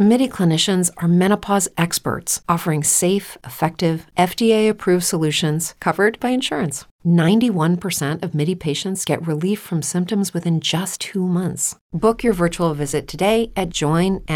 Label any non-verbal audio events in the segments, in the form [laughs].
MIDI clinicians are menopause experts offering safe, effective, FDA approved solutions covered by insurance. 91% of MIDI patients get relief from symptoms within just two months. Book your virtual visit today at joinmidi.com.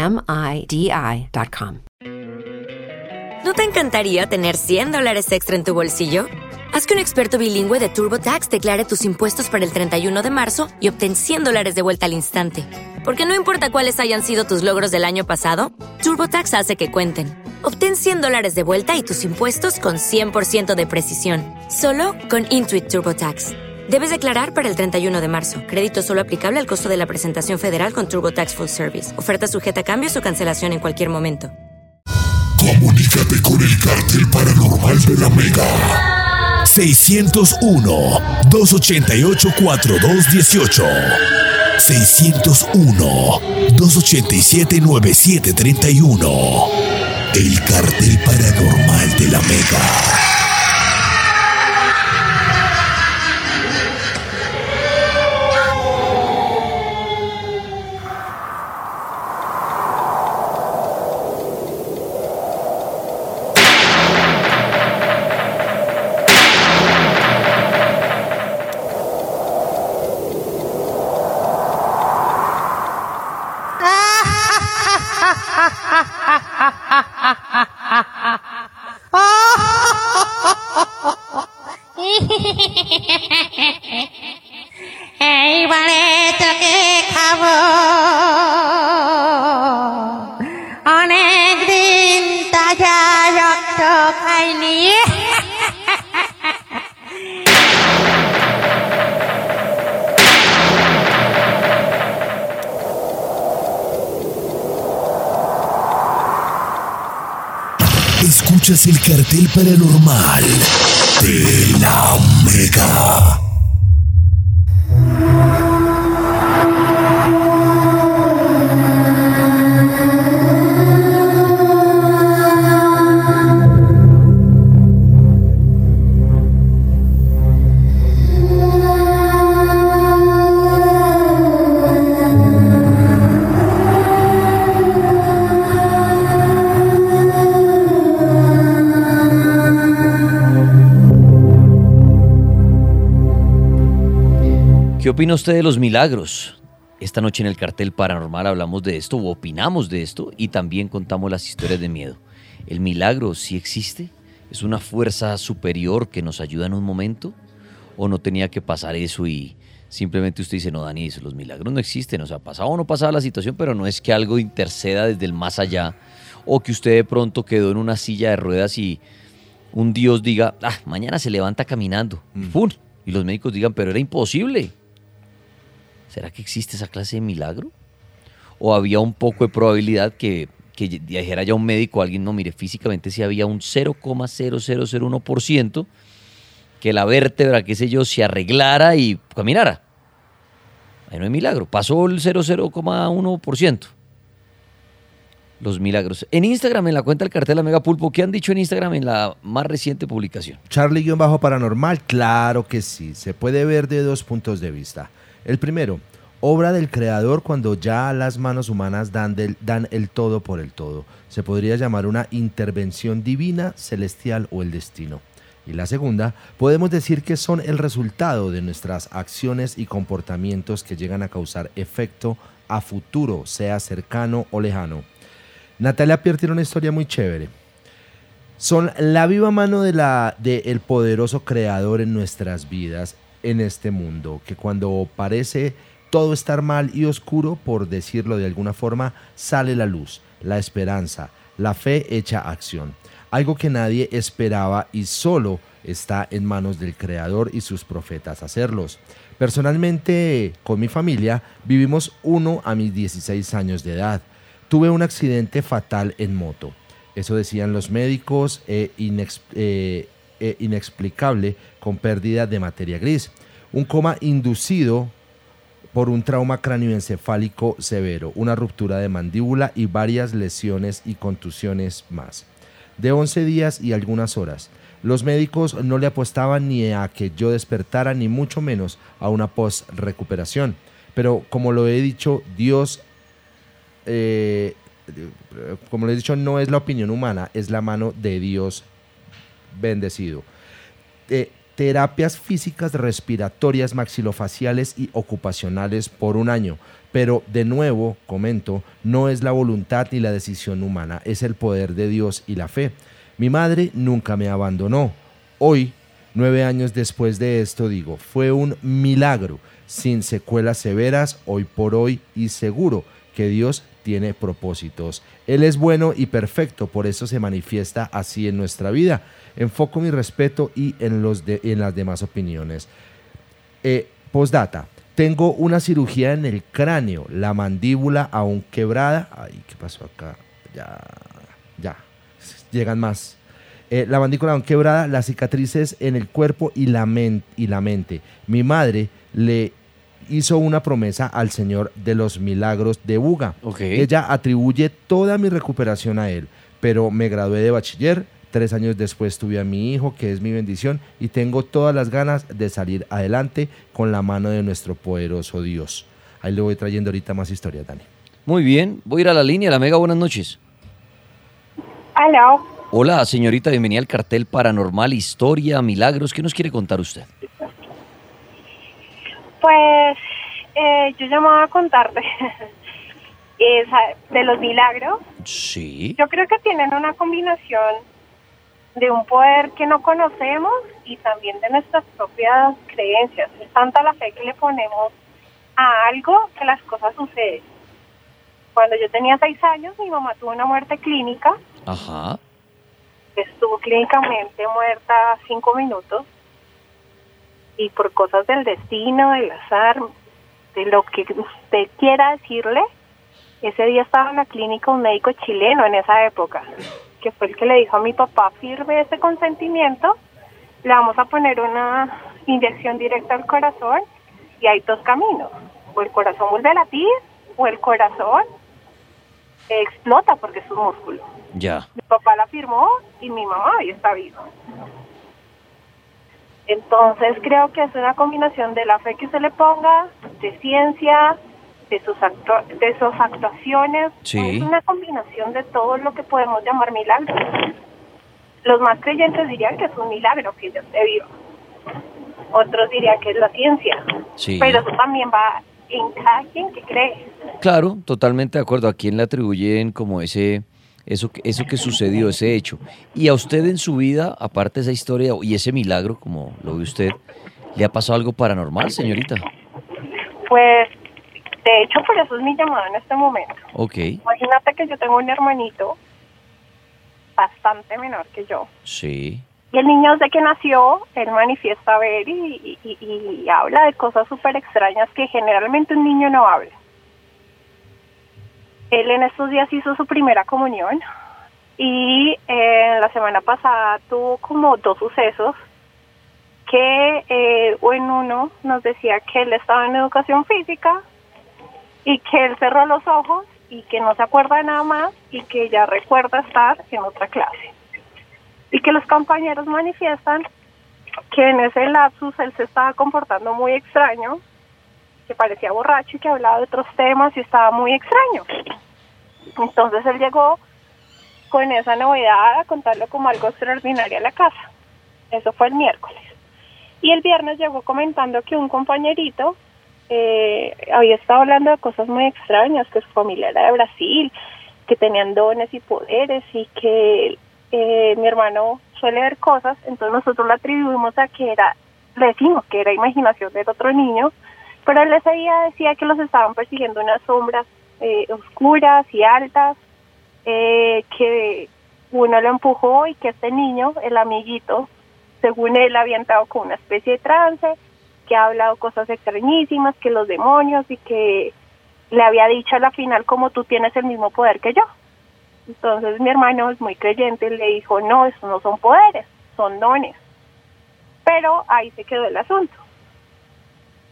¿No te encantaría tener 100 dólares extra en tu bolsillo? Haz que un experto bilingüe de TurboTax declare tus impuestos para el 31 de marzo y obtén 100 dólares de vuelta al instante. Porque no importa cuáles hayan sido tus logros del año pasado, TurboTax hace que cuenten. Obtén 100 dólares de vuelta y tus impuestos con 100% de precisión. Solo con Intuit TurboTax. Debes declarar para el 31 de marzo. Crédito solo aplicable al costo de la presentación federal con TurboTax Full Service. Oferta sujeta a cambios o cancelación en cualquier momento. Comunícate con el cartel paranormal de la Mega. 601-288-4218. 601-287-9731. El cartel paranormal de la Mega. ha ha ha Escuchas el cartel paranormal de la Mega. Opina usted de los milagros? Esta noche en el cartel paranormal hablamos de esto o opinamos de esto y también contamos las historias de miedo. ¿El milagro sí existe? ¿Es una fuerza superior que nos ayuda en un momento? ¿O no tenía que pasar eso y simplemente usted dice, no, Dani, los milagros no existen? O sea, pasaba o no pasaba la situación, pero no es que algo interceda desde el más allá o que usted de pronto quedó en una silla de ruedas y un Dios diga, ah, mañana se levanta caminando. ¡Pum! Y los médicos digan, pero era imposible. ¿Será que existe esa clase de milagro? ¿O había un poco de probabilidad que, dijera ya un médico, alguien, no, mire, físicamente sí había un 0,0001% que la vértebra, qué sé yo, se arreglara y caminara? Ahí no hay milagro. Pasó el 0,01%. Los milagros. En Instagram, en la cuenta del cartel Mega Pulpo, ¿qué han dicho en Instagram en la más reciente publicación? Charlie-Paranormal, claro que sí. Se puede ver de dos puntos de vista. El primero, obra del creador cuando ya las manos humanas dan, el todo por el todo. Se podría llamar una intervención divina, celestial o el destino. Y la segunda, podemos decir que son el resultado de nuestras acciones y comportamientos que llegan a causar efecto a futuro, sea cercano o lejano. Natalia Pierre tiene una historia muy chévere. Son la viva mano de del poderoso creador en nuestras vidas, en este mundo, que cuando parece todo estar mal y oscuro, por decirlo de alguna forma, sale la luz, la esperanza, la fe hecha acción. Algo que nadie esperaba y solo está en manos del creador y sus profetas hacerlos. Personalmente, con mi familia, vivimos uno a mis 16 años de edad. Tuve un accidente fatal en moto. Eso decían los médicos, eh, inex- eh, eh, inexplicable con pérdida de materia gris. Un coma inducido por un trauma cráneoencefálico severo, una ruptura de mandíbula y varias lesiones y contusiones más. De 11 días y algunas horas. Los médicos no le apostaban ni a que yo despertara, ni mucho menos a una post-recuperación. Pero como lo he dicho, Dios, eh, como lo he dicho, no es la opinión humana, es la mano de Dios bendecido. Eh, terapias físicas respiratorias, maxilofaciales y ocupacionales por un año. Pero de nuevo, comento, no es la voluntad ni la decisión humana, es el poder de Dios y la fe. Mi madre nunca me abandonó. Hoy, nueve años después de esto, digo, fue un milagro, sin secuelas severas, hoy por hoy y seguro que Dios tiene propósitos. Él es bueno y perfecto, por eso se manifiesta así en nuestra vida. Enfoco mi respeto y en, los en las demás opiniones. Eh, postdata. Tengo una cirugía en el cráneo, la mandíbula aún quebrada. Ay, ¿qué pasó acá? Ya, ya. Llegan más. Eh, la mandíbula aún quebrada, las cicatrices en el cuerpo y la mente. Mi madre le hizo una promesa al Señor de los milagros de Buga. Ella atribuye toda mi recuperación a Él, pero me gradué de bachiller, Tres años después tuve a mi hijo, que es mi bendición, y tengo todas las ganas de salir adelante con la mano de nuestro poderoso Dios. Ahí le voy trayendo ahorita más historias, Dani. Muy bien, voy a ir a la línea. La Mega, buenas noches. Hola. Hola, señorita, bienvenida al cartel Paranormal, Historia, Milagros. ¿Qué nos quiere contar usted? Pues eh, yo llamaba a contarte [laughs] de los milagros. Sí. Yo creo que tienen una combinación de un poder que no conocemos y también de nuestras propias creencias. Es tanta la fe que le ponemos a algo que las cosas suceden. Cuando yo tenía seis años, mi mamá tuvo una muerte clínica. Ajá. Estuvo clínicamente muerta cinco minutos. Y por cosas del destino, del azar, de lo que usted quiera decirle, ese día estaba en la clínica un médico chileno en esa época que fue el que le dijo a mi papá, firme ese consentimiento, le vamos a poner una inyección directa al corazón y hay dos caminos. O el corazón vuelve a latir o el corazón explota porque es un músculo. Ya. Mi papá la firmó y mi mamá hoy está viva. Entonces creo que es una combinación de la fe que se le ponga, de ciencia, de sus, de sus actuaciones. Es una combinación de todo lo que podemos llamar milagro. Los más creyentes dirían que es un milagro que Dios te vivo. Otros dirían que es la ciencia. Pero eso también va en cada quien que cree. Claro, totalmente de acuerdo. ¿A quién le atribuyen como ese, eso, eso que sucedió, ese hecho? Y a usted en su vida, aparte de esa historia y ese milagro, como lo ve usted, ¿le ha pasado algo paranormal, señorita? Pues de hecho, por eso es mi llamada en este momento. Ok. Imagínate que yo tengo un hermanito bastante menor que yo. Sí. Y el niño desde que nació, él manifiesta ver y, y habla de cosas súper extrañas que generalmente un niño no habla. Él en estos días hizo su primera comunión y eh, la semana pasada tuvo como dos sucesos que eh, en uno nos decía que él estaba en educación física y que él cerró los ojos y que no se acuerda de nada más y que ya recuerda estar en otra clase. Y que los compañeros manifiestan que en ese lapsus él se estaba comportando muy extraño, que parecía borracho y que hablaba de otros temas y estaba muy extraño. Entonces él llegó con esa novedad a contarlo como algo extraordinario a la casa. Eso fue el miércoles. Y el viernes llegó comentando que un compañerito eh, había estado hablando de cosas muy extrañas, que su familia era de Brasil, que tenían dones y poderes y que eh, mi hermano suele ver cosas, entonces nosotros le atribuimos a que era, le decimos que era imaginación del otro niño, pero él ese día decía que los estaban persiguiendo unas sombras eh, oscuras y altas, eh, que uno lo empujó y que este niño, el amiguito, según él había entrado con una especie de trance, que ha hablado cosas extrañísimas, que los demonios y que le había dicho a la final como tú tienes el mismo poder que yo. Entonces mi hermano es muy creyente le dijo, no, eso no son poderes, son dones. Pero ahí se quedó el asunto.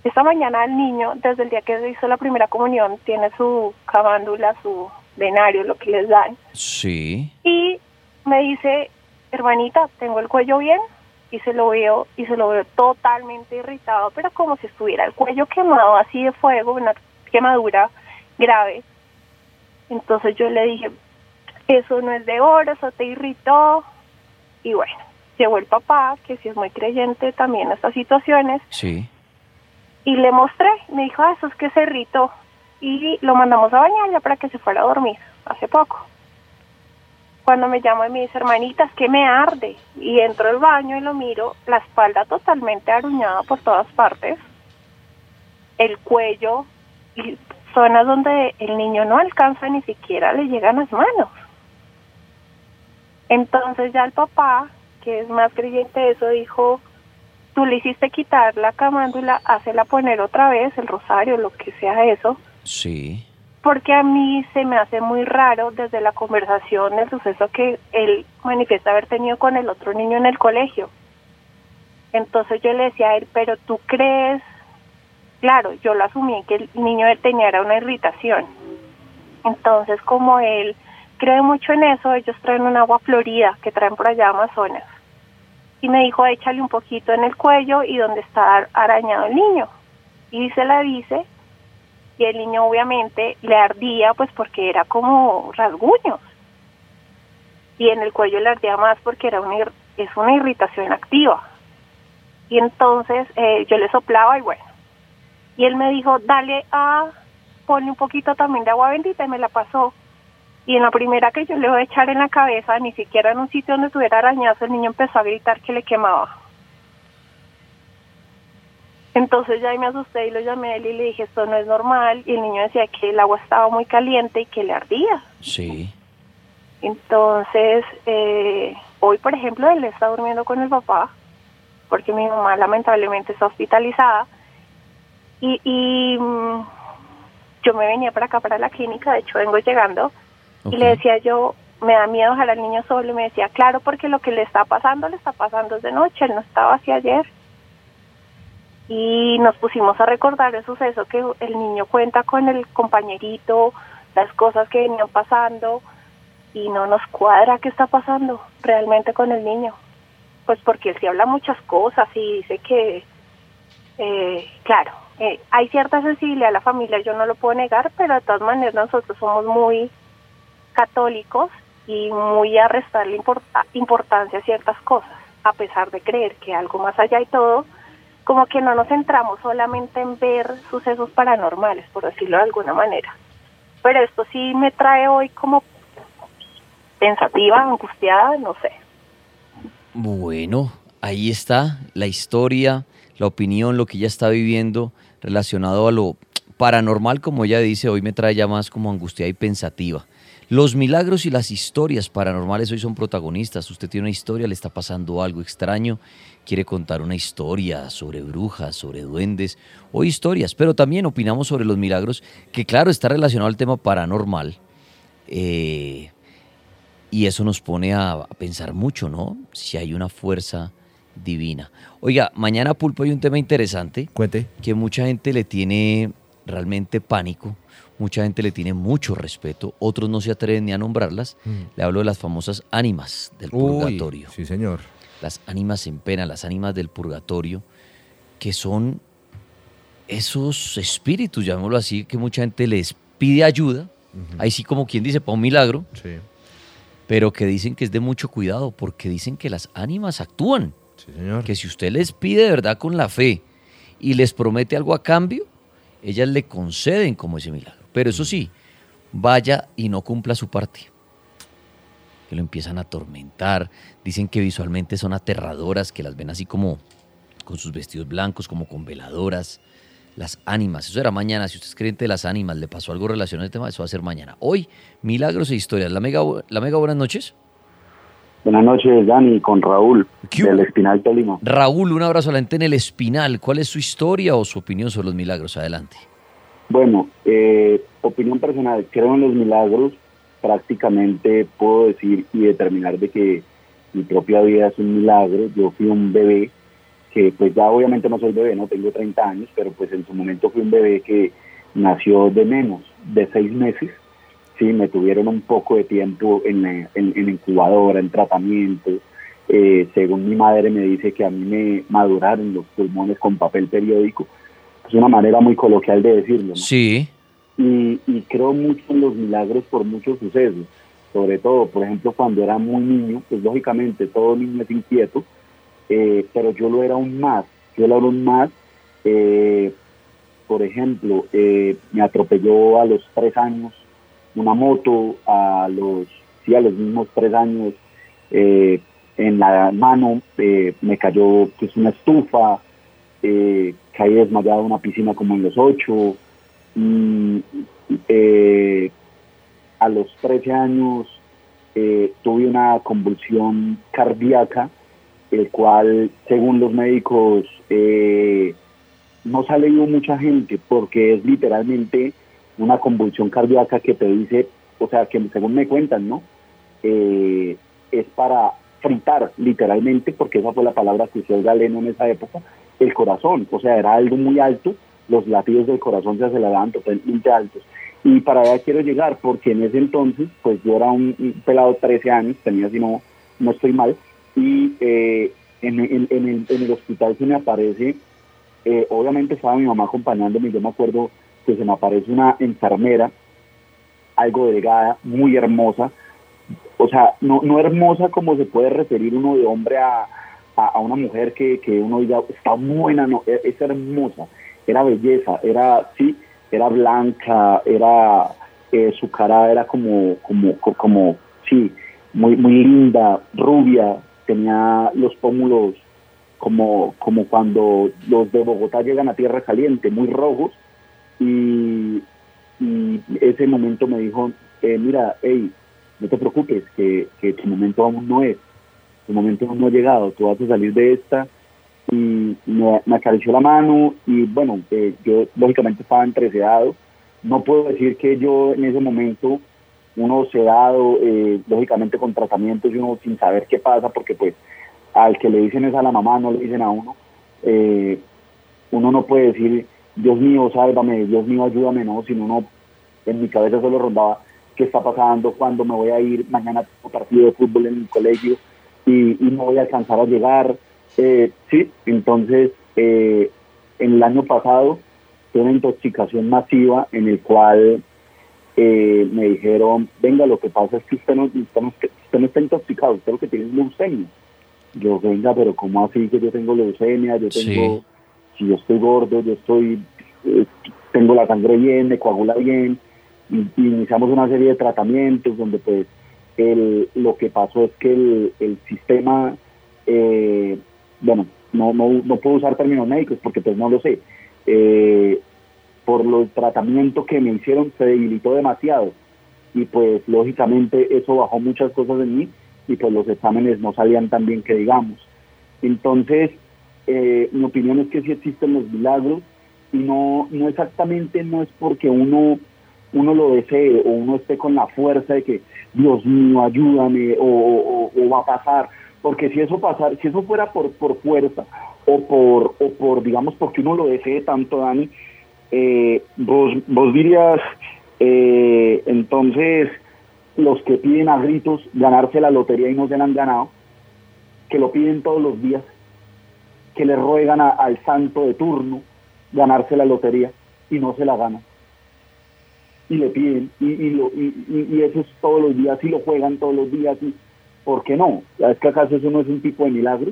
Esta mañana el niño, desde el día que se hizo la primera comunión, tiene su camándula, su denario, lo que les dan. Sí. Y me dice, hermanita, tengo el cuello bien y se lo veo y se lo veo totalmente irritado, pero como si estuviera el cuello quemado así de fuego, una quemadura grave. Entonces yo le dije, eso no es de oro, eso te irritó. Y bueno, llegó el papá, que sí es muy creyente también en estas situaciones, Sí. Y le mostré, me dijo, ah, eso es que se irritó. Y lo mandamos a bañar ya para que se fuera a dormir, hace poco. Cuando me llama y me dice, hermanita, es que me arde. Y entro al baño y lo miro, la espalda totalmente aruñada por todas partes, el cuello y zonas donde el niño no alcanza ni siquiera le llegan las manos. Entonces ya el papá, que es más creyente de eso, dijo, tú le hiciste quitar la camándula, hácela poner otra vez, el rosario, lo que sea eso, Sí. porque a mí se me hace muy raro desde la conversación, el suceso que él manifiesta haber tenido con el otro niño en el colegio. Entonces yo le decía a él, pero tú crees, claro, yo lo asumí que el niño tenía era una irritación. Entonces como él cree mucho en eso, ellos traen un agua florida que traen por allá a Amazonas. Y me dijo, échale un poquito en el cuello y donde está arañado el niño. Y se la dice, y el niño obviamente le ardía pues porque era como rasguños y en el cuello le ardía más porque era una es una irritación activa. Y entonces eh, yo le soplaba y bueno. Y él me dijo dale a ponle un poquito también de agua bendita y me la pasó y en la primera que yo le voy a echar en la cabeza ni siquiera en un sitio donde tuviera arañazo el niño empezó a gritar que le quemaba entonces ya me asusté y lo llamé a él y le dije, esto no es normal. Y el niño decía que el agua estaba muy caliente y que le ardía. Sí. Entonces, eh, hoy, por ejemplo, él está durmiendo con el papá, porque mi mamá lamentablemente está hospitalizada. Y, y mm, yo me venía para acá, para la clínica, de hecho vengo llegando, y le decía yo, me da miedo dejar al niño solo, y me decía, claro, porque lo que le está pasando, le está pasando desde noche, él no estaba así ayer. Y nos pusimos a recordar el suceso que el niño cuenta con el compañerito, las cosas que venían pasando, y no nos cuadra qué está pasando realmente con el niño. Pues porque él sí habla muchas cosas y dice que, eh, claro, eh, hay cierta sensibilidad a la familia, yo no lo puedo negar, pero de todas maneras nosotros somos muy católicos y muy a restarle importa- importancia a ciertas cosas, a pesar de creer que algo más allá y todo, como que no nos centramos solamente en ver sucesos paranormales, por decirlo de alguna manera. Pero esto sí me trae hoy como pensativa, angustiada, no sé. Bueno, ahí está la historia, la opinión, lo que ella está viviendo relacionado a lo paranormal, como ella dice, hoy me trae ya más como angustiada y pensativa. Los milagros y las historias paranormales hoy son protagonistas. Usted tiene una historia, le está pasando algo extraño, quiere contar una historia sobre brujas, sobre duendes o historias, pero también opinamos sobre los milagros, que claro, está relacionado al tema paranormal. Eh, y eso nos pone a, a pensar mucho, ¿no? Si hay una fuerza divina. Oiga, mañana Pulpo hay un tema interesante Cuente. que mucha gente le tiene realmente pánico, mucha gente le tiene mucho respeto, otros no se atreven ni a nombrarlas. Le hablo de las famosas ánimas del Mm. Uy, purgatorio. sí, señor. Las ánimas en pena, las ánimas del purgatorio, que son esos espíritus, llamémoslo así, que mucha gente les pide ayuda, ahí sí como quien dice, para un milagro, Sí, pero que dicen que es de mucho cuidado porque dicen que las ánimas actúan, sí, señor. que si usted les pide de verdad con la fe y les promete algo a cambio, ellas le conceden como ese milagro. Pero eso sí, vaya y no cumpla su parte. Que lo empiezan a atormentar, dicen que visualmente son aterradoras, que las ven así como con sus vestidos blancos, como con veladoras. Las ánimas, eso era mañana. Si usted es creyente de las ánimas, le pasó algo relacionado al tema, eso va a ser mañana. Hoy, milagros e historias. La mega, la mega buenas noches. Buenas noches, Dani, con Raúl, ¿Qué del Espinal Tolima. Raúl, un abrazo a la gente en el Espinal. ¿Cuál es su historia o su opinión sobre los milagros? Adelante. Bueno, eh, opinión personal, creo en los milagros, prácticamente puedo decir y determinar de que mi propia vida es un milagro. Yo fui un bebé que pues ya obviamente no soy bebé, no tengo 30 años, pero pues en su momento fui un bebé que nació de menos de seis meses, sí, me tuvieron un poco de tiempo en, en, en incubadora, en tratamiento, eh, según mi madre me dice que a mí me maduraron los pulmones con papel periódico, es una manera muy coloquial de decirlo, ¿no? Sí. y, y creo mucho en los milagros por muchos sucesos. Sobre todo, por ejemplo, cuando era muy niño, pues lógicamente todo niño es inquieto, eh, pero yo lo era aún más. Yo lo era aún más. eh, por ejemplo, eh, me atropelló a los tres años una moto, a los, sí, a los mismos tres años eh, en la mano eh, me cayó pues, una estufa, eh, caí desmayado en una piscina como en los ocho. Mm, eh, a los 13 años eh, tuve una convulsión cardíaca, el cual, según los médicos, eh, no se ha mucha gente porque es literalmente una convulsión cardíaca que te dice, o sea, que según me cuentan, ¿no? Es para fritar literalmente, porque esa fue la palabra que usó Galeno en esa época, el corazón, o sea, era algo muy alto, los latidos del corazón se aceleraban totalmente altos. Y para allá quiero llegar, porque en ese entonces, pues yo era un, pelado de 13 años, tenía, si no, no estoy mal, y eh, en el hospital se me aparece, eh, obviamente estaba mi mamá acompañándome, yo me acuerdo que se me aparece una enfermera, algo delgada, muy hermosa, o sea, no, no hermosa como se puede referir uno de hombre a, a, a una mujer que, que uno diga, está buena, no, e- es hermosa, era belleza, era, sí, era blanca, era, eh, su cara era como, como, co- como, sí, muy, muy linda, rubia, tenía los pómulos como, como cuando los de Bogotá llegan a tierra caliente, muy rojos, y, y ese momento me dijo, eh, mira, hey, no te preocupes, que, que tu momento aún no es, tu momento no ha llegado, tú vas a salir de esta, y me, acarició la mano, y bueno, eh, yo lógicamente estaba entresedado, no puedo decir que yo en ese momento, uno sedado, eh, lógicamente con tratamientos y uno sin saber qué pasa, porque pues al que le dicen es a la mamá, no le dicen a uno, eh, uno no puede decir, Dios mío, sálvame, Dios mío, ayúdame, no, sino uno en mi cabeza solo rondaba qué está pasando, cuándo me voy a ir, mañana tengo partido de fútbol en mi colegio y, y no voy a alcanzar a llegar. Eh, sí, entonces eh, en el año pasado tuve una intoxicación masiva en el cual eh, me dijeron, venga, lo que pasa es que usted no, usted no, usted no está intoxicado, usted lo que tiene es leucemia. Yo, venga, pero ¿cómo así que yo tengo leucemia? Yo tengo, Sí. si yo estoy gordo, yo estoy, eh, tengo la sangre bien, me coagula bien, y, y iniciamos una serie de tratamientos donde pues el, lo que pasó es que el, el sistema, eh, bueno, no, no, no puedo usar términos médicos porque pues no lo sé, eh, por los tratamientos que me hicieron se debilitó demasiado y pues lógicamente eso bajó muchas cosas en mí y pues los exámenes no salían tan bien que digamos. Entonces, eh, mi opinión es que sí existen los milagros y no, no exactamente no es porque uno, uno lo desee o uno esté con la fuerza de que Dios mío ayúdame o, va a pasar, porque si eso pasar, si eso fuera por, por fuerza o por, o por digamos porque uno lo desee tanto, Dani, eh, vos, vos dirías, eh, entonces, los que piden a gritos ganarse la lotería y no se la han ganado, que lo piden todos los días, que le ruegan a- al santo de turno ganarse la lotería y no se la ganan. Y le piden, y, y, lo, y, y- y eso es todos los días, y lo juegan todos los días, y ¿por qué no? ¿Es que acaso eso no es un tipo de milagro?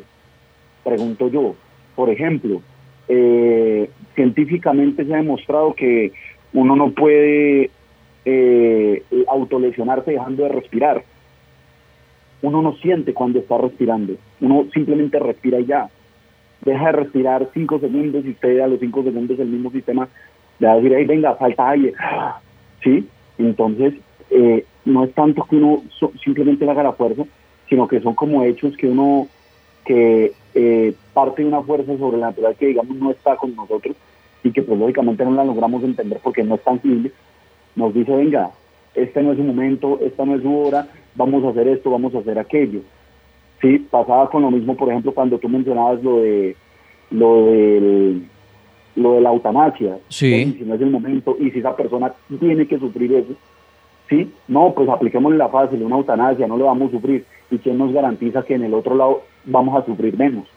Pregunto yo. Por ejemplo, eh, científicamente se ha demostrado que uno no puede eh, autolesionarse dejando de respirar. Uno no siente cuando está respirando, uno simplemente respira y ya. Deja de respirar cinco segundos y usted a los cinco segundos el mismo sistema le va a decir, "Ey, venga, falta aire. ¿Sí? Entonces, eh, no es tanto que uno so- simplemente le haga la fuerza, sino que son como hechos que uno, que eh, parte de una fuerza sobrenatural que digamos no está con nosotros y que pues lógicamente no la logramos entender porque no es tangible, nos dice, venga, este no es su momento, esta no es su hora, vamos a hacer esto, vamos a hacer aquello. Sí, pasaba con lo mismo, por ejemplo, cuando tú mencionabas lo de lo del lo de la eutanasia, Sí. si no es el momento, y si esa persona tiene que sufrir eso, ¿sí? No, pues apliquémosle la fácil, una eutanasia, no lo vamos a sufrir. ¿Y quién nos garantiza que en el otro lado vamos a sufrir menos?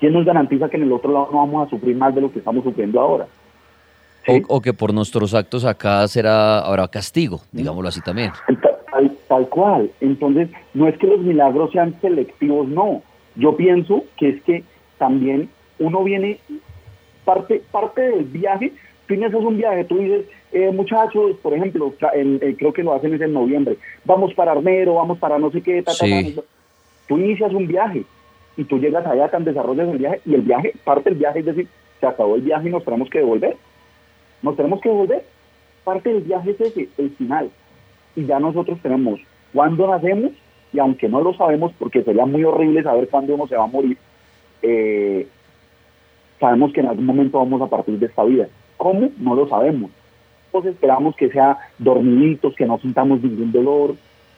¿Quién nos garantiza que en el otro lado no vamos a sufrir más de lo que estamos sufriendo ahora? ¿Sí? O, o que por nuestros actos acá será habrá castigo, digámoslo así también. Ta- Tal, tal cual. Entonces, no es que los milagros sean selectivos, no. Yo pienso que es que también uno viene, parte, parte del viaje, tú inicias un viaje, tú dices, eh, muchachos, por ejemplo, en- eh, creo que lo hacen es en noviembre, vamos para Armero, vamos para no sé qué, ta, ta, Sí. ta. tú inicias un viaje y tú llegas allá, tan desarrollas el viaje y el viaje, parte del viaje es decir, se acabó el viaje y nos tenemos que devolver. Nos tenemos que devolver. Parte del viaje es ese, el final y ya nosotros tenemos cuándo nacemos y aunque no lo sabemos porque sería muy horrible saber cuándo uno se va a morir, eh, sabemos que en algún momento vamos a partir de esta vida. ¿Cómo? No lo sabemos. Entonces esperamos que sea dormiditos, que no sintamos ningún dolor,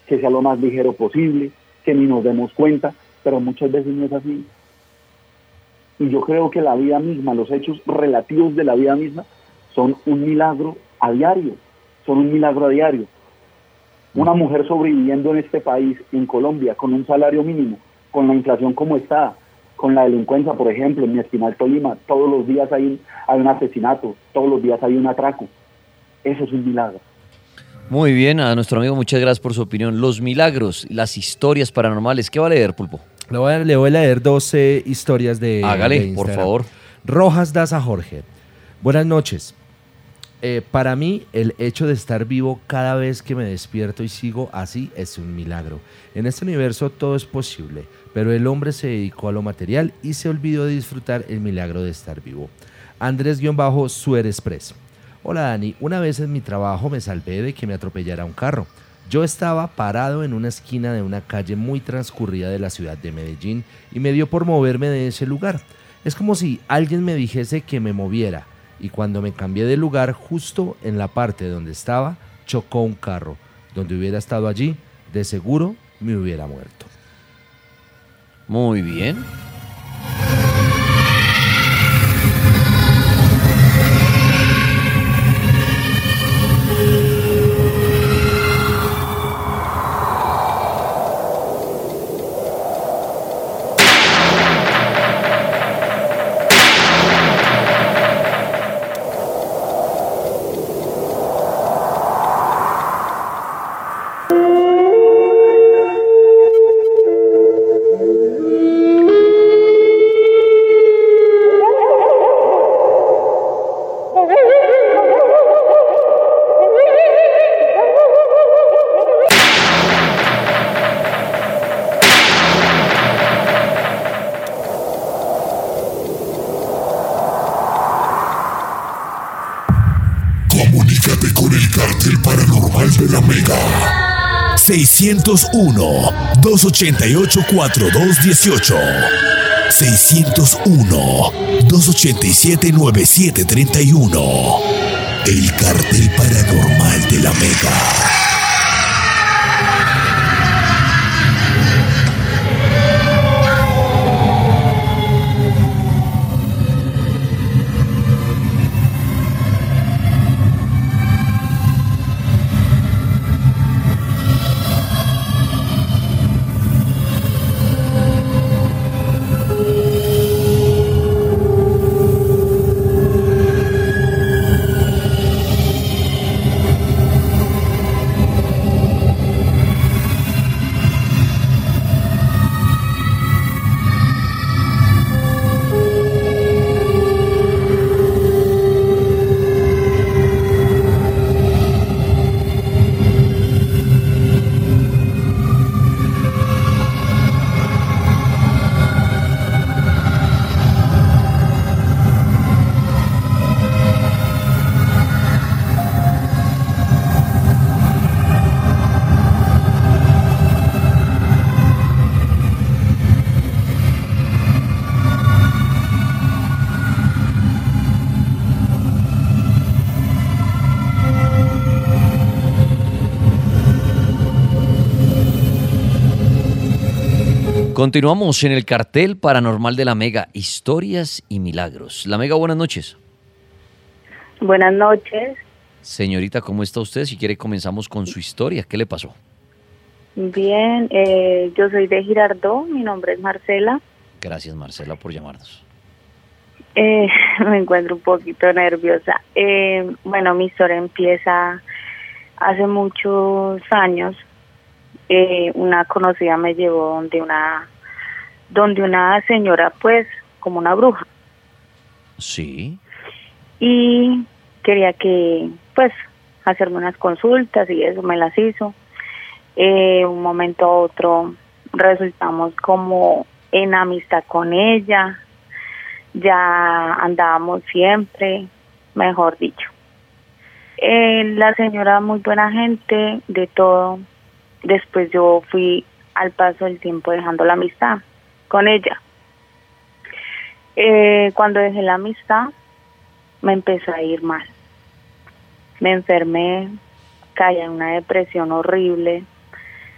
que sea lo más ligero posible, que ni nos demos cuenta, pero muchas veces no es así. Y yo creo que la vida misma, los hechos relativos de la vida misma, son un milagro a diario, son un milagro a diario. Una mujer sobreviviendo en este país, en Colombia, con un salario mínimo, con la inflación como está, con la delincuencia, por ejemplo, en mi estimado Tolima, todos los días hay un, hay un asesinato, todos los días hay un atraco. Eso es un milagro. Muy bien, a nuestro amigo, muchas gracias por su opinión. Los milagros, las historias paranormales. ¿Qué va a leer, Pulpo? Le voy a, le voy a leer 12 historias de. Hágale, de por favor. Rojas Daza Jorge. Buenas noches. Eh, para mí, el hecho de estar vivo cada vez que me despierto y sigo así es un milagro. En este universo todo es posible, pero el hombre se dedicó a lo material y se olvidó de disfrutar el milagro de estar vivo. Andrés-Suer Express. Hola Dani, una vez en mi trabajo me salvé de que me atropellara un carro. Yo estaba parado en una esquina de una calle muy transcurrida de la ciudad de Medellín y me dio por moverme de ese lugar. Es como si alguien me dijese que me moviera y cuando me cambié de lugar justo en la parte donde estaba chocó un carro. Donde hubiera estado allí, de seguro me hubiera muerto. Muy bien. 601-288-4218. 601-287-9731. El cartel paranormal de la Mega. Continuamos en el cartel paranormal de la Mega, historias y milagros. La Mega, buenas noches. Buenas noches. Señorita, ¿cómo está usted? Si quiere, comenzamos con su historia. ¿Qué le pasó? Bien, eh, yo soy de Girardó, mi nombre es Marcela. Gracias, Marcela, por llamarnos. Eh, [laughs] me encuentro un poquito nerviosa. Eh, bueno, mi historia empieza hace muchos años. Eh, una conocida me llevó donde una, donde una señora, pues, como una bruja. Sí. Y quería que, pues, hacerme unas consultas y eso me las hizo. Eh, un momento a otro resultamos como en amistad con ella, ya andábamos siempre, mejor dicho. Eh, la señora muy buena gente, de todo. Después yo fui al paso del tiempo dejando la amistad con ella. Eh, cuando dejé la amistad, me empezó a ir mal. Me enfermé, caí en una depresión horrible,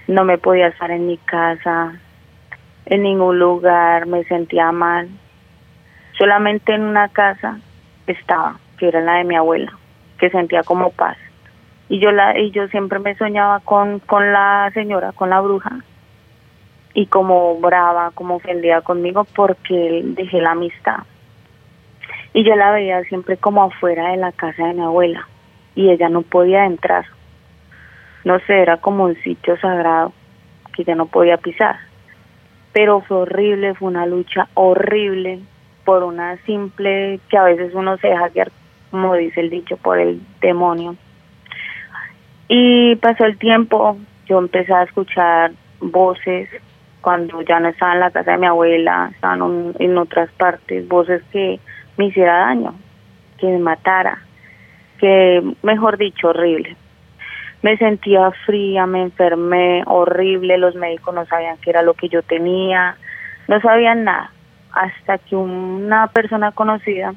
no me podía estar en mi casa, en ningún lugar, me sentía mal. Solamente en una casa estaba, que era la de mi abuela, que sentía como paz. Y yo la y yo siempre me soñaba con con la señora, con la bruja. Y como brava, como ofendida conmigo porque dejé la amistad. Y yo la veía siempre como afuera de la casa de mi abuela y ella no podía entrar. No sé, era como un sitio sagrado que ella no podía pisar. Pero fue horrible, fue una lucha horrible por una simple que a veces uno se deja guiar, como dice el dicho, por el demonio. Y pasó el tiempo, yo empecé a escuchar voces cuando ya no estaba en la casa de mi abuela, estaban en, otras partes, voces que me hiciera daño, que me matara, que mejor dicho, horrible. Me sentía fría, me enfermé, horrible, los médicos no sabían qué era lo que yo tenía, no sabían nada, hasta que una persona conocida,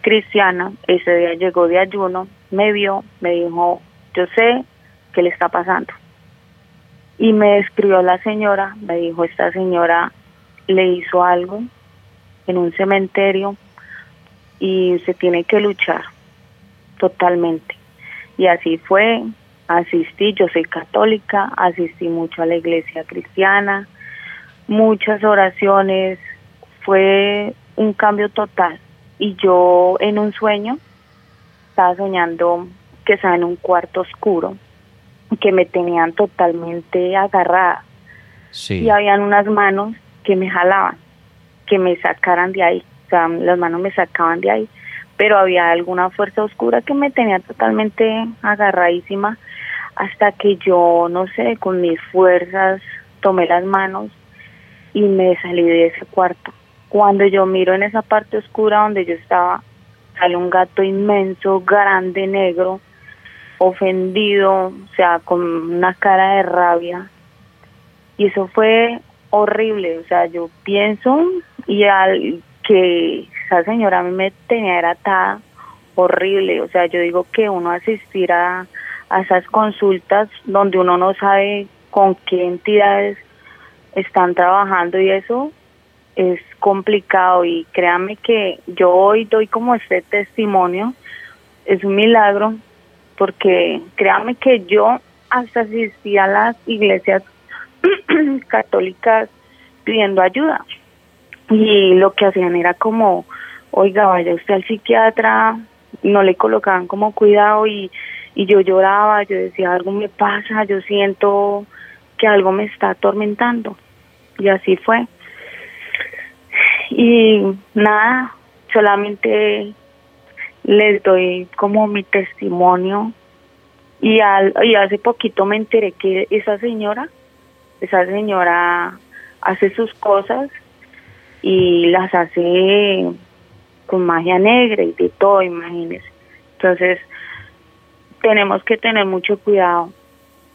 cristiana, ese día llegó de ayuno, me vio, me dijo, yo sé qué le está pasando. Y me describió la señora, me dijo, esta señora le hizo algo en un cementerio y se tiene que luchar totalmente. Y así fue, asistí, yo soy católica, asistí mucho a la iglesia cristiana, muchas oraciones, fue un cambio total. Y yo en un sueño estaba soñando que estaba en un cuarto oscuro, que me tenían totalmente agarrada. Sí. Y habían unas manos que me jalaban, que me sacaran de ahí, o sea, las manos me sacaban de ahí, pero había alguna fuerza oscura que me tenía totalmente agarradísima hasta que yo, no sé, con mis fuerzas tomé las manos y me salí de ese cuarto. Cuando yo miro en esa parte oscura donde yo estaba, sale un gato inmenso, grande, negro, ofendido, o sea, con una cara de rabia. Y eso fue horrible, o sea, yo pienso y al que esa señora a mí me tenía era atada, horrible, o sea, yo digo que uno asistir a, a esas consultas donde uno no sabe con qué entidades están trabajando y eso es complicado y créame que yo hoy doy como este testimonio, es un milagro porque créame que yo hasta asistí a las iglesias [clears throat] católicas pidiendo ayuda y lo que hacían era como, oiga, vaya usted al psiquiatra, no le colocaban como cuidado y, y yo lloraba, yo decía, algo me pasa, yo siento que algo me está atormentando y así fue. Y nada, solamente les doy como mi testimonio y, al, y hace poquito me enteré que esa señora, esa señora hace sus cosas y las hace con magia negra y de todo, imagínense. Entonces, tenemos que tener mucho cuidado.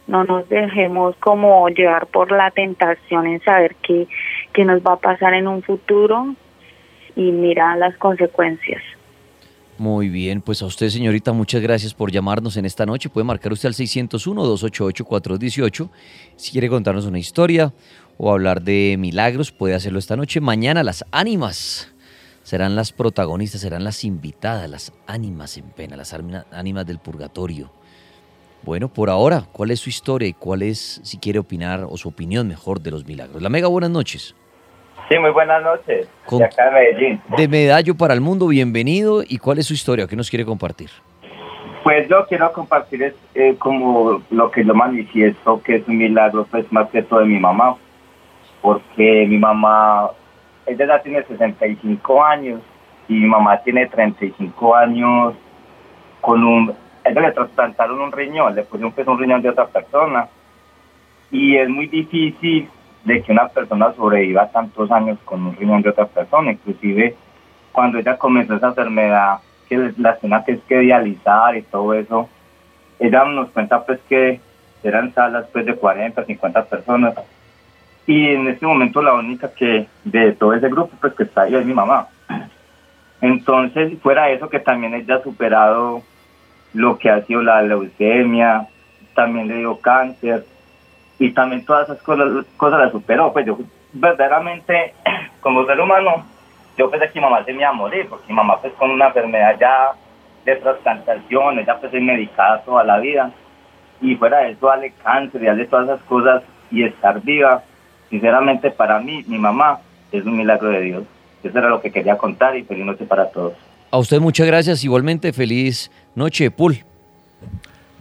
No nos dejemos como llevar por la tentación en saber qué, qué nos va a pasar en un futuro y mira las consecuencias. Muy bien, pues a usted, señorita, muchas gracias por llamarnos en esta noche. Puede marcar usted al 601-288-418 si quiere contarnos una historia, o hablar de milagros, puede hacerlo esta noche. Mañana las ánimas serán las protagonistas, serán las invitadas, las ánimas en pena, las ánimas del purgatorio. Bueno, por ahora, ¿cuál es su historia y cuál es, si quiere opinar, o su opinión mejor de los milagros? La Mega, buenas noches. Sí, muy buenas noches. de acá de Medellín. De Medallo para el Mundo, bienvenido. ¿Y cuál es su historia? ¿Qué nos quiere compartir? Pues yo quiero compartir es, eh, como lo que yo manifiesto, que es un milagro, pues más que todo de mi mamá. Porque mi mamá, ella ya tiene 65 años y mi mamá tiene 35 años con un ella le trasplantaron un riñón, le pusieron pues, un riñón de otra persona. Y es muy difícil de que una persona sobreviva tantos años con un riñón de otra persona. Inclusive cuando ella comenzó esa enfermedad, que la escena que que dializar y todo eso, ella nos cuenta pues que eran salas pues de 40, 50 personas. Y en este momento la única que de todo ese grupo pues que está ahí es mi mamá. Entonces, fuera eso que también ella ha superado lo que ha sido la leucemia, también le dio cáncer y también todas esas cosas, cosas las superó. Pues yo verdaderamente, [clears throat] como ser humano, yo pensé que mi mamá se me iba a morir, porque mi mamá pues con una enfermedad ya de trasplantación, ella pues es medicada toda la vida, y fuera de eso darle cáncer y darle todas esas cosas y estar viva, sinceramente para mí, mi mamá, es un milagro de Dios. Eso era lo que quería contar y feliz noche para todos. A usted muchas gracias, igualmente feliz noche, Pool.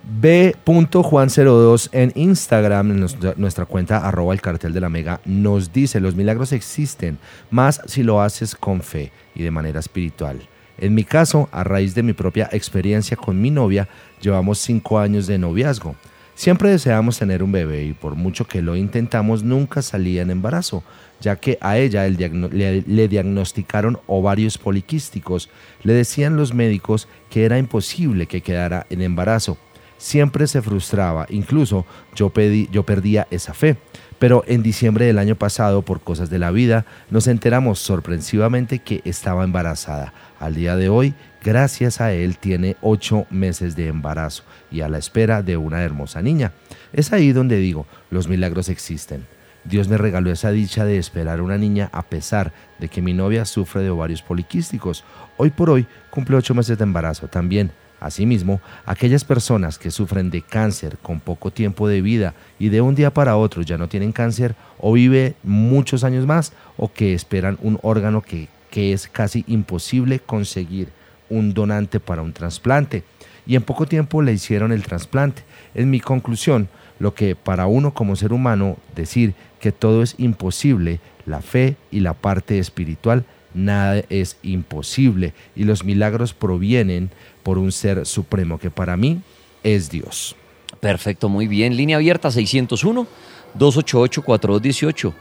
B.Juan02 en Instagram, en nuestra cuenta arroba el cartel de la mega, nos dice, los milagros existen, más si lo haces con fe y de manera espiritual. En mi caso, a raíz de mi propia experiencia con mi novia, llevamos cinco años de noviazgo. Siempre deseamos tener un bebé y por mucho que lo intentamos, nunca salía en embarazo ya que a ella le, diagnosticaron ovarios poliquísticos. Le decían los médicos que era imposible que quedara en embarazo. Siempre se frustraba, incluso yo, pedí, yo perdía esa fe. Pero en diciembre del año pasado, por cosas de la vida, nos enteramos sorpresivamente que estaba embarazada. Al día de hoy, gracias a él, tiene ocho meses de embarazo y a la espera de una hermosa niña. Es ahí donde digo, los milagros existen. Dios me regaló esa dicha de esperar una niña a pesar de que mi novia sufre de ovarios poliquísticos. Hoy por hoy cumple ocho meses de embarazo también. Asimismo, aquellas personas que sufren de cáncer con poco tiempo de vida y de un día para otro ya no tienen cáncer o vive muchos años más o que esperan un órgano que, que es casi imposible conseguir un donante para un trasplante y en poco tiempo le hicieron el trasplante. En mi conclusión, lo que para uno como ser humano decir que todo es imposible, la fe y la parte espiritual, nada es imposible y los milagros provienen por un ser supremo que para mí es Dios. Perfecto, muy bien. Línea abierta 601 288 4218.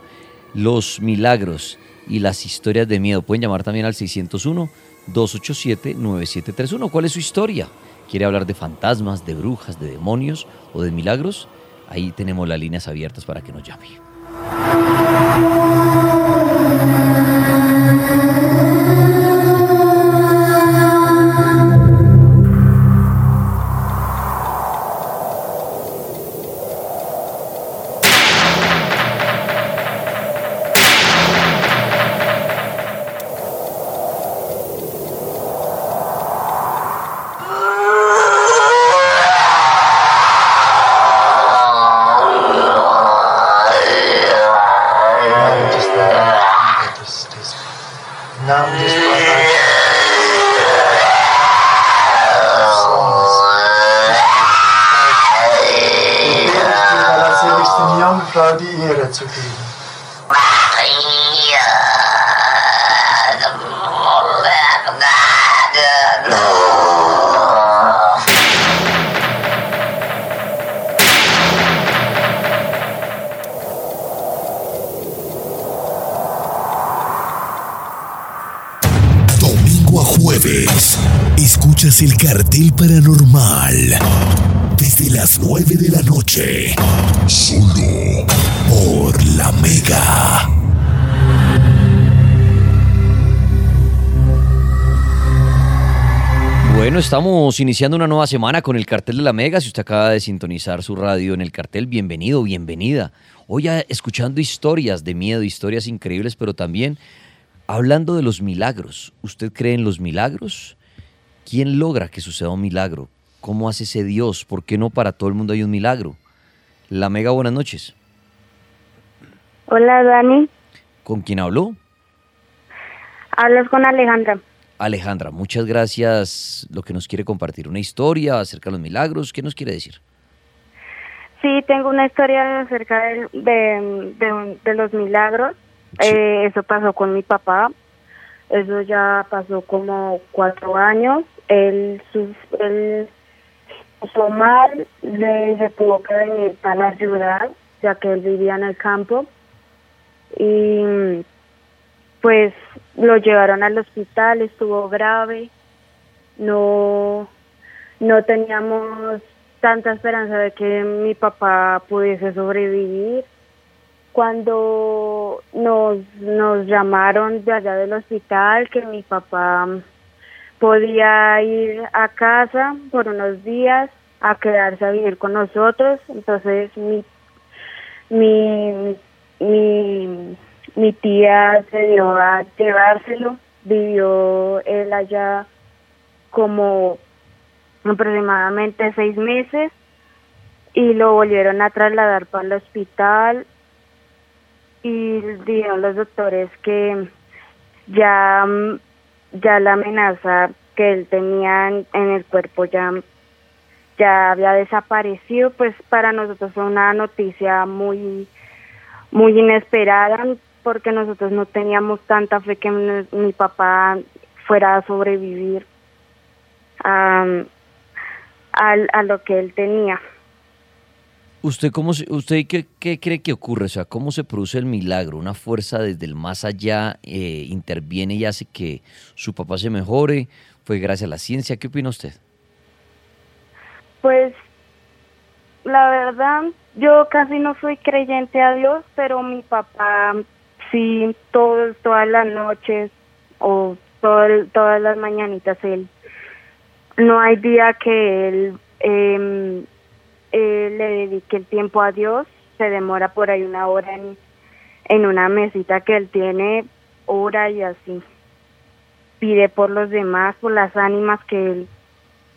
Los milagros y las historias de miedo. Pueden llamar también al 601 287 9731. ¿Cuál es su historia? ¿Quiere hablar de fantasmas, de brujas, de demonios o de milagros? Ahí tenemos las líneas abiertas para que nos llame. Las 9 de la noche. Solo por la Mega. Bueno, estamos iniciando una nueva semana con el cartel de la Mega. Si usted acaba de sintonizar su radio en el cartel, bienvenido, bienvenida. Hoy ah, escuchando historias de miedo, historias increíbles, pero también hablando de los milagros. ¿Usted cree en los milagros? ¿Quién logra que suceda un milagro? ¿Cómo hace ese Dios? ¿Por qué no para todo el mundo hay un milagro? La Mega, buenas noches. Hola, Dani. ¿Con quién habló? Hablas con Alejandra. Alejandra, muchas gracias. Lo que nos quiere compartir, una historia acerca de los milagros. ¿Qué nos quiere decir? Sí, tengo una historia acerca de, de, de- de los milagros. Eh, eso pasó con mi papá. Eso ya pasó como cuatro años. Él, mal, le, se tuvo que venir para la ciudad, ya que él vivía en el campo. Y pues lo llevaron al hospital, estuvo grave. No, no teníamos tanta esperanza de que mi papá pudiese sobrevivir. Cuando nos, nos llamaron de allá del hospital que mi papá podía ir a casa por unos días a quedarse a vivir con nosotros, entonces mi mi mi, mi tía se dio a llevárselo, vivió él allá como aproximadamente seis meses y lo volvieron a trasladar para el hospital. Y dijeron los doctores que ya ya la amenaza que él tenía en, el cuerpo ya ya había desaparecido pues para nosotros fue una noticia muy muy inesperada porque nosotros no teníamos tanta fe que mi, papá fuera a sobrevivir a, a lo que él tenía. ¿Usted cómo usted qué, cree que ocurre? O sea, ¿cómo se produce el milagro? ¿Una fuerza desde el más allá eh, interviene y hace que su papá se mejore? ¿Fue gracias a la ciencia? ¿Qué opina usted? Pues la verdad, yo casi no soy creyente a Dios, pero mi papá sí, todos, todas las noches o todo todas las mañanitas, él, no hay día que él em, eh, le dedique el tiempo a Dios, se demora por ahí una hora en, en una mesita que él tiene, ora y así. Pide por los demás, por las ánimas que él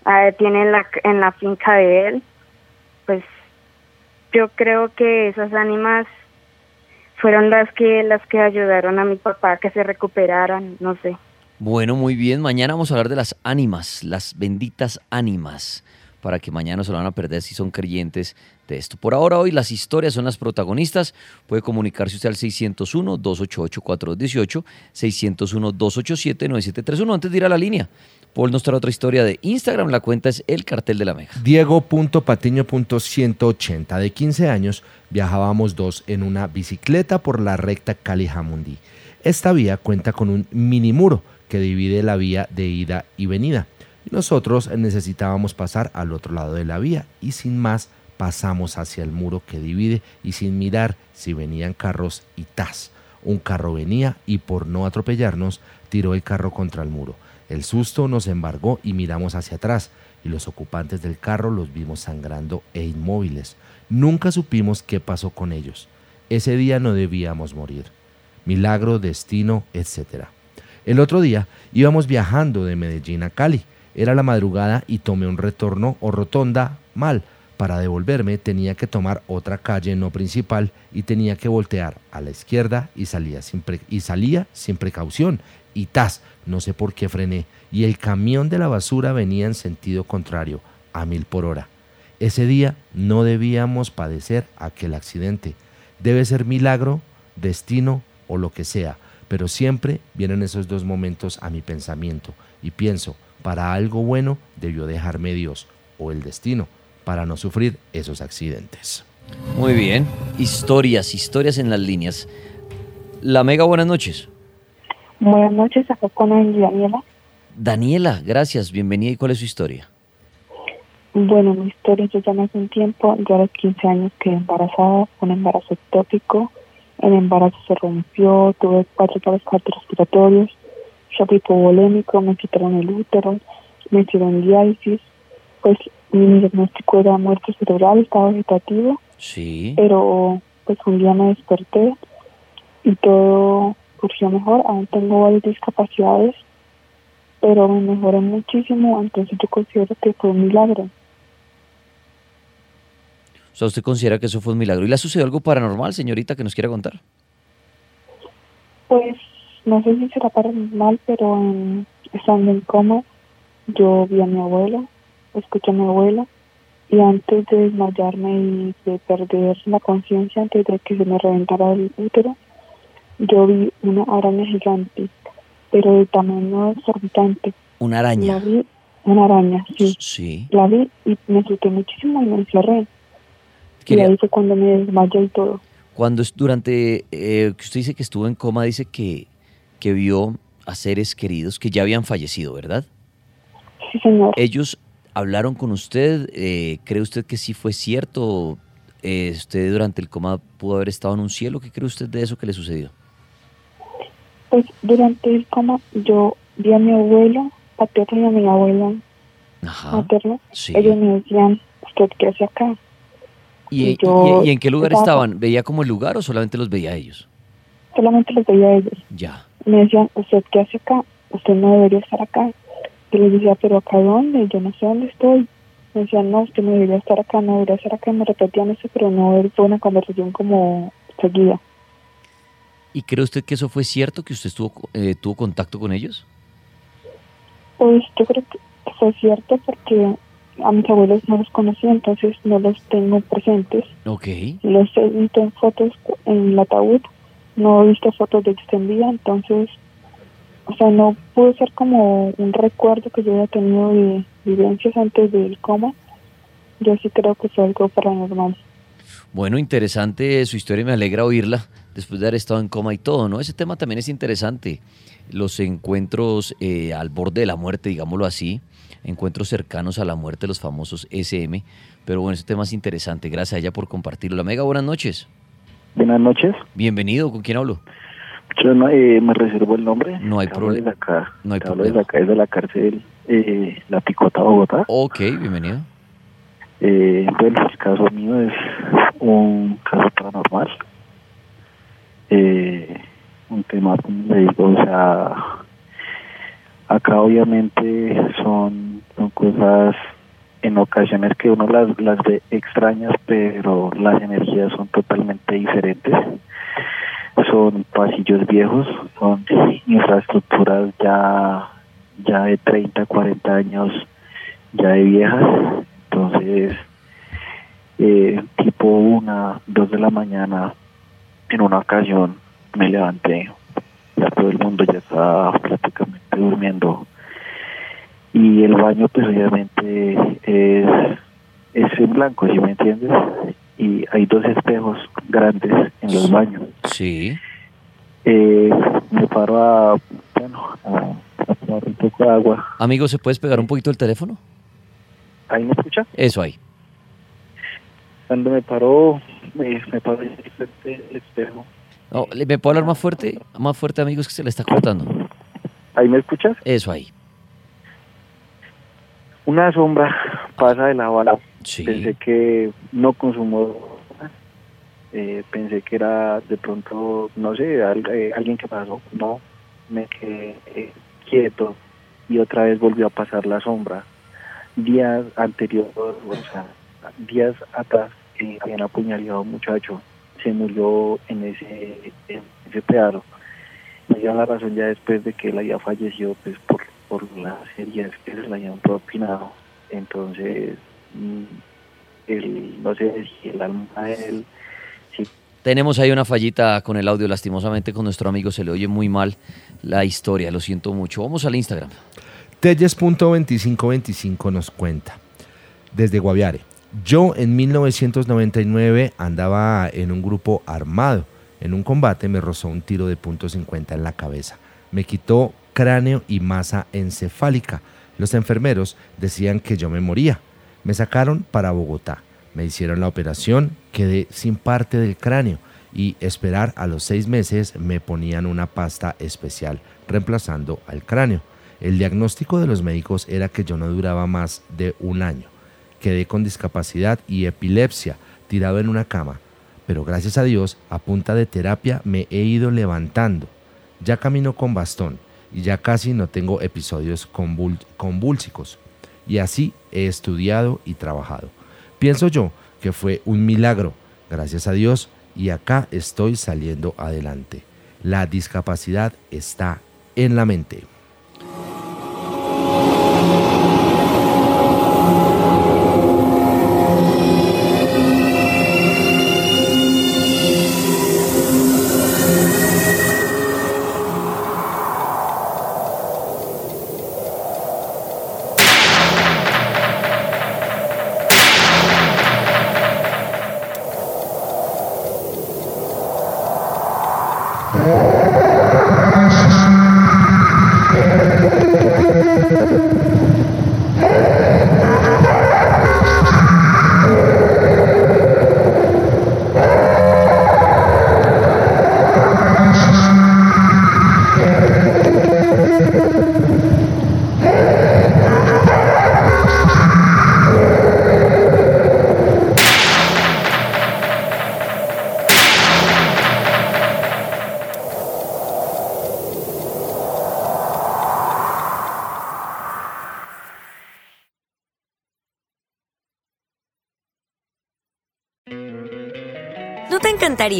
ah, tiene en la, en la finca de él. Pues yo creo que esas ánimas fueron las que las que ayudaron a mi papá a que se recuperaran, no sé. Bueno, muy bien. Mañana vamos a hablar de las ánimas, las benditas ánimas, para que mañana se lo van a perder si son creyentes de esto. Por ahora, hoy las historias son las protagonistas. Puede comunicarse usted al 601-288-4218, 601-287-9731. Antes de ir a la línea, Paul nos trae otra historia de Instagram. La cuenta es El Cartel de la Mega. Diego.patiño.180. De 15 años viajábamos dos en una bicicleta por la recta Cali-Jamundí. Esta vía cuenta con un mini muro que divide la vía de ida y venida. Nosotros necesitábamos pasar al otro lado de la vía y sin más pasamos hacia el muro que divide y sin mirar si venían carros y tas. Un carro venía y por no atropellarnos tiró el carro contra el muro. El susto nos embargó y miramos hacia atrás y los ocupantes del carro los vimos sangrando e inmóviles. Nunca supimos qué pasó con ellos. Ese día no debíamos morir. Milagro, destino, etc. El otro día íbamos viajando de Medellín a Cali. Era la madrugada y tomé un retorno o rotonda mal. Para devolverme tenía que tomar otra calle no principal y tenía que voltear a la izquierda y salía sin, y salía sin precaución. Y tas, no sé por qué frené. Y el camión de la basura venía en sentido contrario, a mil por hora. Ese día no debíamos padecer aquel accidente. Debe ser milagro, destino o lo que sea, pero siempre vienen esos dos momentos a mi pensamiento y pienso, para algo bueno debió dejarme Dios o el destino para no sufrir esos accidentes. Muy bien. Historias, historias en las líneas. La Mega, buenas noches. Buenas noches, acá con el Daniela. Daniela, gracias, bienvenida. ¿Y cuál es su historia? Bueno, mi historia yo ya no hace un tiempo, yo a los 15 años quedé embarazada, fue un embarazo ectópico, el embarazo se rompió, tuve cuatro paros cardiorrespiratorios, shock hipovolémico, me quitaron el útero, me hicieron diálisis, pues mi diagnóstico era muerte cerebral, estado vegetativo, Sí. pero pues un día me desperté y todo surgió mejor. Aún tengo varias discapacidades, pero me mejoré muchísimo, entonces yo considero que fue un milagro. O sea, ¿usted considera que eso fue un milagro? ¿Y le ha sucedido algo paranormal, señorita, que nos quiera contar? Pues no sé si será paranormal, pero en, estando en coma, yo vi a mi abuela, escuché a mi abuela, y antes de desmayarme y de perder la conciencia, antes de que se me reventara el útero, yo vi una araña gigante, pero de tamaño exorbitante. Una araña. La vi, una araña, sí. Sí. La vi y me asusté muchísimo y me encerré. Quería- Y ahí fue cuando me desmayé y todo. Cuando es durante, eh, que usted dice que estuvo en coma, dice que, que vio a seres queridos que ya habían fallecido, ¿verdad? Sí, señor. Ellos hablaron con usted, eh, ¿cree usted que sí fue cierto? Eh, ¿Usted durante el coma pudo haber estado en un cielo? ¿Qué cree usted de eso que le sucedió? Pues durante el coma yo vi a mi abuelo paterno y a mi abuela Ajá. materna. Sí. Ellos me decían, ¿usted qué hace acá? ¿Y, Y yo y- y en qué lugar estaba- estaban? ¿Veía como el lugar o solamente los veía a ellos? Solamente los veía a ellos. Ya. Me decían, ¿usted qué hace acá? Usted no debería estar acá. Yo les decía, ¿pero acá dónde? Yo no sé dónde estoy. Me decían, no, usted no debería estar acá, no debería estar acá. Me repetían eso, pero no fue una conversación como seguida. ¿Y cree usted que eso fue cierto, que usted estuvo, eh, tuvo contacto con ellos? Pues yo creo que fue cierto porque a mis abuelos no los conocí, entonces no los tengo presentes. Ok. Los he visto en fotos en el ataúd, no he visto fotos de ellos en vida, entonces, o sea, no pudo ser como un recuerdo que yo haya tenido de vivencias antes del coma. Yo sí creo que fue algo paranormal. Bueno, interesante su historia, me alegra oírla después de haber estado en coma y todo, ¿no? Ese tema también es interesante. Los encuentros eh, al borde de la muerte, digámoslo así, encuentros cercanos a la muerte, los famosos SM. Pero bueno, ese tema es interesante. Gracias a ella por compartirlo. La Mega, buenas noches. Buenas noches. Bienvenido, ¿con quién hablo? Yo no, eh, me reservo el nombre. No hay problema. No hay problema. desde acá, desde la cárcel eh, La Picota, Bogotá. Ok, bienvenido. Eh, bueno, el caso mío es un caso paranormal. Eh, un tema, como le digo, o sea, acá obviamente son, son cosas en ocasiones que uno las, las ve extrañas, pero las energías son totalmente diferentes. Son pasillos viejos, son infraestructuras ya, ya de 30, 40 años, ya de viejas. Entonces, eh, tipo una, dos de la mañana, en una ocasión me levanté, ya todo el mundo ya estaba prácticamente durmiendo y el baño pues obviamente es, es en blanco, ¿sí me entiendes? Y hay dos espejos grandes en los baños. Sí. Eh, me paro a, bueno, a, a tomar un poco de agua. Amigo, ¿se puede pegar un poquito el teléfono? ¿Ahí me escucha? Eso ahí. Cuando me paró, me, me paró del espejo. No, ¿le- ¿Me puedo hablar más fuerte? Más fuerte, amigos, que se le está cortando. ¿Ahí me escuchas? Eso ahí. Una sombra pasa de la bala. Sí. Pensé que no consumó. Eh, pensé que era de pronto, no sé, al- eh, alguien que pasó. No, me quedé eh, quieto y otra vez volvió a pasar la sombra. Días anteriores, o sea, días atrás, habían apuñalado a un muchacho. Se murió en ese, en ese pedazo. Me dio la razón ya después de que él había fallecido pues por, las heridas que se le habían propinado. Entonces, mm, él, no sé si el alma de él, si Tenemos ahí una fallita con el audio, lastimosamente con nuestro amigo se le oye muy mal la historia, lo siento mucho. Vamos al Instagram. Telles.2525 nos cuenta. Desde Guaviare. Yo en 1999 andaba en un grupo armado. En un combate me rozó un tiro de punto .50 en la cabeza. Me quitó cráneo y masa encefálica. Los enfermeros decían que yo me moría. Me sacaron para Bogotá. Me hicieron la operación, quedé sin parte del cráneo y esperar a los seis meses me ponían una pasta especial reemplazando al cráneo. El diagnóstico de los médicos era que yo no duraba más de un año. Quedé con discapacidad y epilepsia, tirado en una cama. pero gracias a Dios, a punta de terapia me he ido levantando. Ya camino con bastón y ya casi no tengo episodios convul- convúlsicos. Y así he estudiado y trabajado. Pienso yo que fue un milagro, gracias a Dios, y acá estoy saliendo adelante. La discapacidad está en la mente.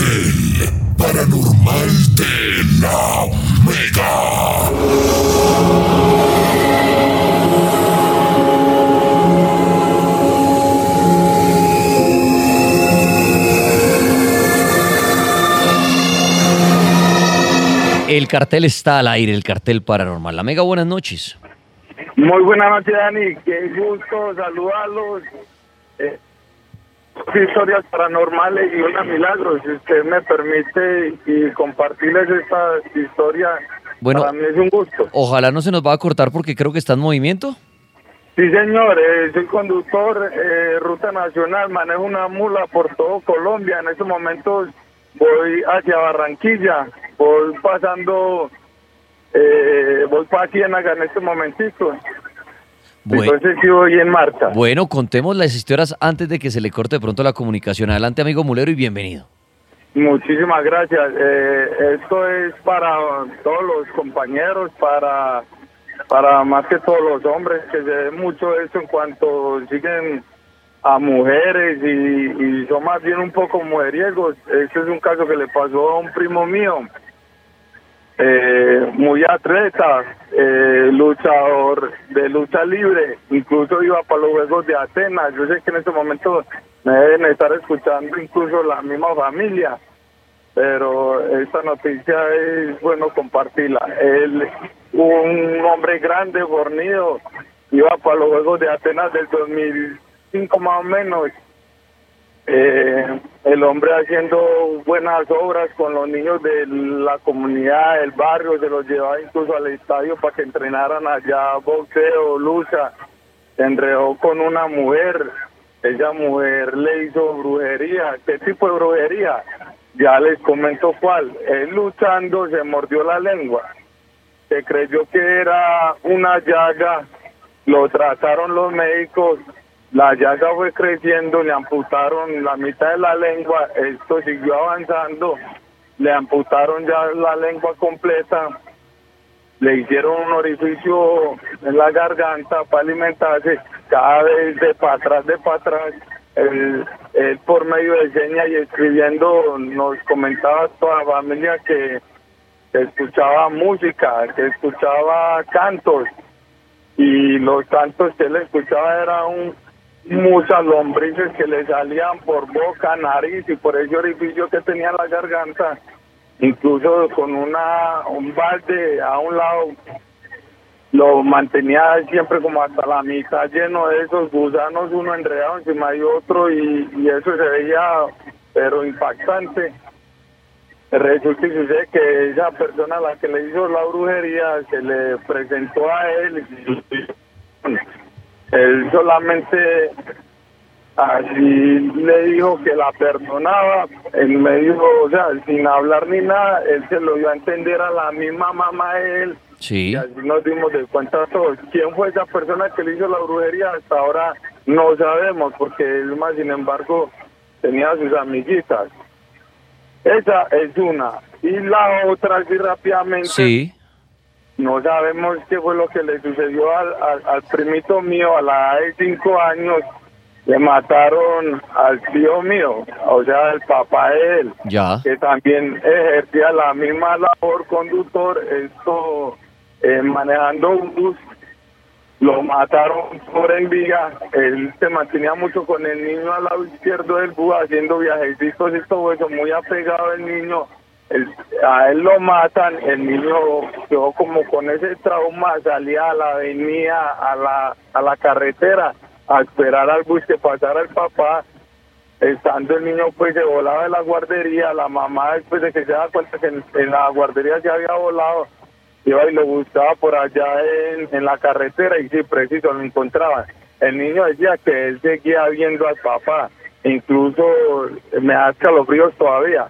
cartel paranormal de la Mega. El cartel está al aire, el cartel paranormal. La mega, buenas noches. Muy buenas noches, Dani. Qué gusto saludarlos. Historias paranormales y unos milagros. Si usted me permite y compartirles esta historia, Bueno. para mí es un gusto. Ojalá no se nos va a cortar porque creo que está en movimiento. Sí, señor. eh, soy conductor, eh, ruta nacional, manejo una mula por todo Colombia. En estos momentos voy hacia Barranquilla, voy pasando, eh, voy para Ciénaga en estos momentitos. Bue- Entonces sí voy en marcha. Bueno, contemos las historias antes de que se le corte de pronto la comunicación. Adelante, amigo Mulero, y bienvenido. Muchísimas gracias. Eh, esto es para todos los compañeros, para para más que todos los hombres, que se ve mucho eso en cuanto siguen a mujeres y, y son más bien un poco mujeriegos. Este es un caso que le pasó a un primo mío, eh, muy atleta, eh, luchador de lucha libre, incluso iba para los Juegos de Atenas. Yo sé que en este momento me deben estar escuchando incluso la misma familia, pero esta noticia es bueno compartirla. Él, un hombre grande, fornido, iba para los Juegos de Atenas del 2005 más o menos. Eh, el hombre haciendo buenas obras con los niños de la comunidad, del barrio, se los llevaba incluso al estadio para que entrenaran allá boxeo, lucha. Se enredó con una mujer, esa mujer le hizo brujería. ¿Qué tipo de brujería? Ya les comento cuál. Él luchando se mordió la lengua. Se creyó que era una llaga, lo trataron los médicos, la llaga fue creciendo, le amputaron la mitad de la lengua, esto siguió avanzando, le amputaron ya la lengua completa, le hicieron un orificio en la garganta para alimentarse, cada vez de para atrás, de para atrás, él, él por medio de señas y escribiendo nos comentaba toda la familia que, que escuchaba música, que escuchaba cantos y los cantos que él escuchaba era un muchas lombrices que le salían por boca, nariz y por ese orificio que tenía en la garganta, incluso con una un balde a un lado lo mantenía siempre como hasta la mitad lleno de esos gusanos, uno enredado encima de otro y, eso se veía pero impactante. Resulta y sucede que esa persona a la que le hizo la brujería se le presentó a él él solamente así le dijo que la perdonaba en medio, o sea, sin hablar ni nada, él se lo dio a entender a la misma mamá de él. Sí. Y así nos dimos de cuenta todos. ¿Quién fue esa persona que le hizo la brujería? Hasta ahora no sabemos, porque él más, sin embargo, tenía sus amiguitas. Esa es una. Y la otra, así rápidamente, Sí. No sabemos qué fue lo que le sucedió al, al, al primito mío a la edad de cinco años. Le mataron al tío mío, o sea, el papá de él, Ya. que también ejercía la misma labor conductor, esto eh, manejando un bus. Lo mataron por envidia. Él se mantenía mucho con el niño al lado izquierdo del bus haciendo viajecitos y todo eso, muy apegado al niño. A él lo matan, el niño quedó como con ese trauma, salía a la avenida, a la, a la carretera, a esperar al bus que pasara el papá. Estando el niño, pues se volaba de la guardería. La mamá, después de que se da cuenta que en, la guardería se había volado, iba y lo buscaba por allá en, en la carretera y sí, preciso, lo encontraba. El niño decía que él seguía viendo al papá. Incluso me da escalofríos todavía.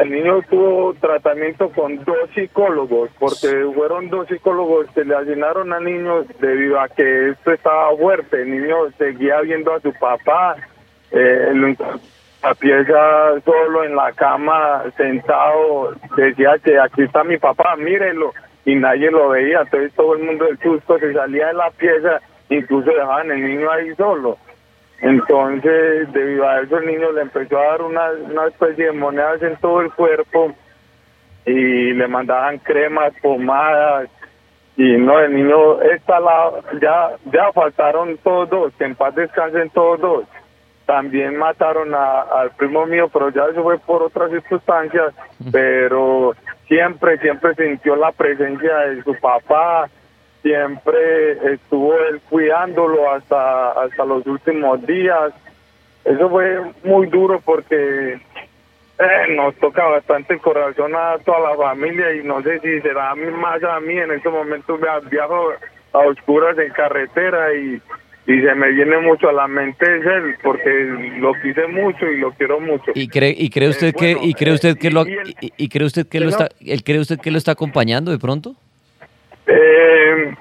El niño tuvo tratamiento con dos psicólogos, porque fueron dos psicólogos que le asignaron a niños debido a que esto estaba fuerte. El niño seguía viendo a su papá, eh, lo pieza solo en la cama, sentado, decía que aquí está mi papá, mírenlo, y nadie lo veía. Entonces todo el mundo del susto se salía de la pieza, incluso dejaban el niño ahí solo. Entonces, debido a eso, el niño le empezó a dar una, una especie de monedas en todo el cuerpo y le mandaban cremas, pomadas. Y no, el niño está la, ya, ya faltaron todos dos, que en paz descansen todos dos. También mataron a- al primo mío, pero ya eso fue por otras circunstancias. Pero siempre, siempre sintió la presencia de su papá, siempre estuvo él cuidándolo hasta hasta los últimos días. Eso fue muy duro porque eh, nos toca bastante el corazón a toda la familia y no sé si será más a mí en este momento via- viajo a oscuras en carretera y, y se me viene mucho a la mente es él porque lo quise mucho y lo quiero mucho. ¿Y cree, y cree usted que y cree usted que lo y, y cree usted que lo está él cree usted que lo está acompañando de pronto? Eh,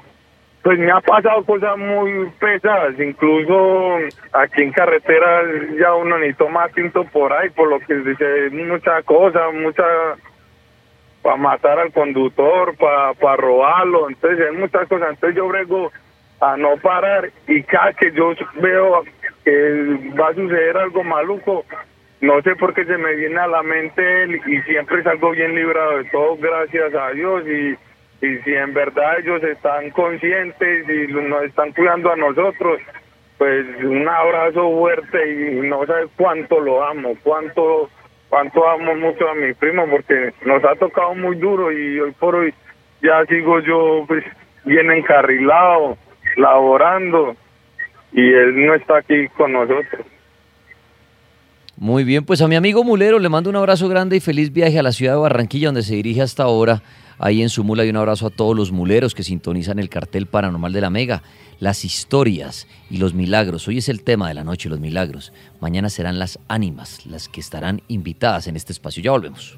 pues me ha pasado cosas muy pesadas, incluso aquí en carretera ya uno ni toma tinto por ahí, por lo que dice mucha cosa, mucha para matar al conductor, para robarlo, entonces hay muchas cosas, entonces yo brego a no parar y cada que yo veo que va a suceder algo maluco, no sé por qué se me viene a la mente él y siempre salgo bien librado de todo, gracias a Dios y y si en verdad ellos están conscientes y nos están cuidando a nosotros, pues un abrazo fuerte y no sabes cuánto lo amo, cuánto cuánto amo mucho a mi primo porque nos ha tocado muy duro y hoy por hoy ya sigo yo pues bien encarrilado, laborando y él no está aquí con nosotros. Muy bien, pues a mi amigo Mulero le mando un abrazo grande y feliz viaje a la ciudad de Barranquilla donde se dirige hasta ahora ahí en su mula y un abrazo a todos los muleros que sintonizan el cartel paranormal de la Mega. Las historias y los milagros. Hoy es el tema de la noche, los milagros. Mañana serán las ánimas las que estarán invitadas en este espacio. Ya volvemos.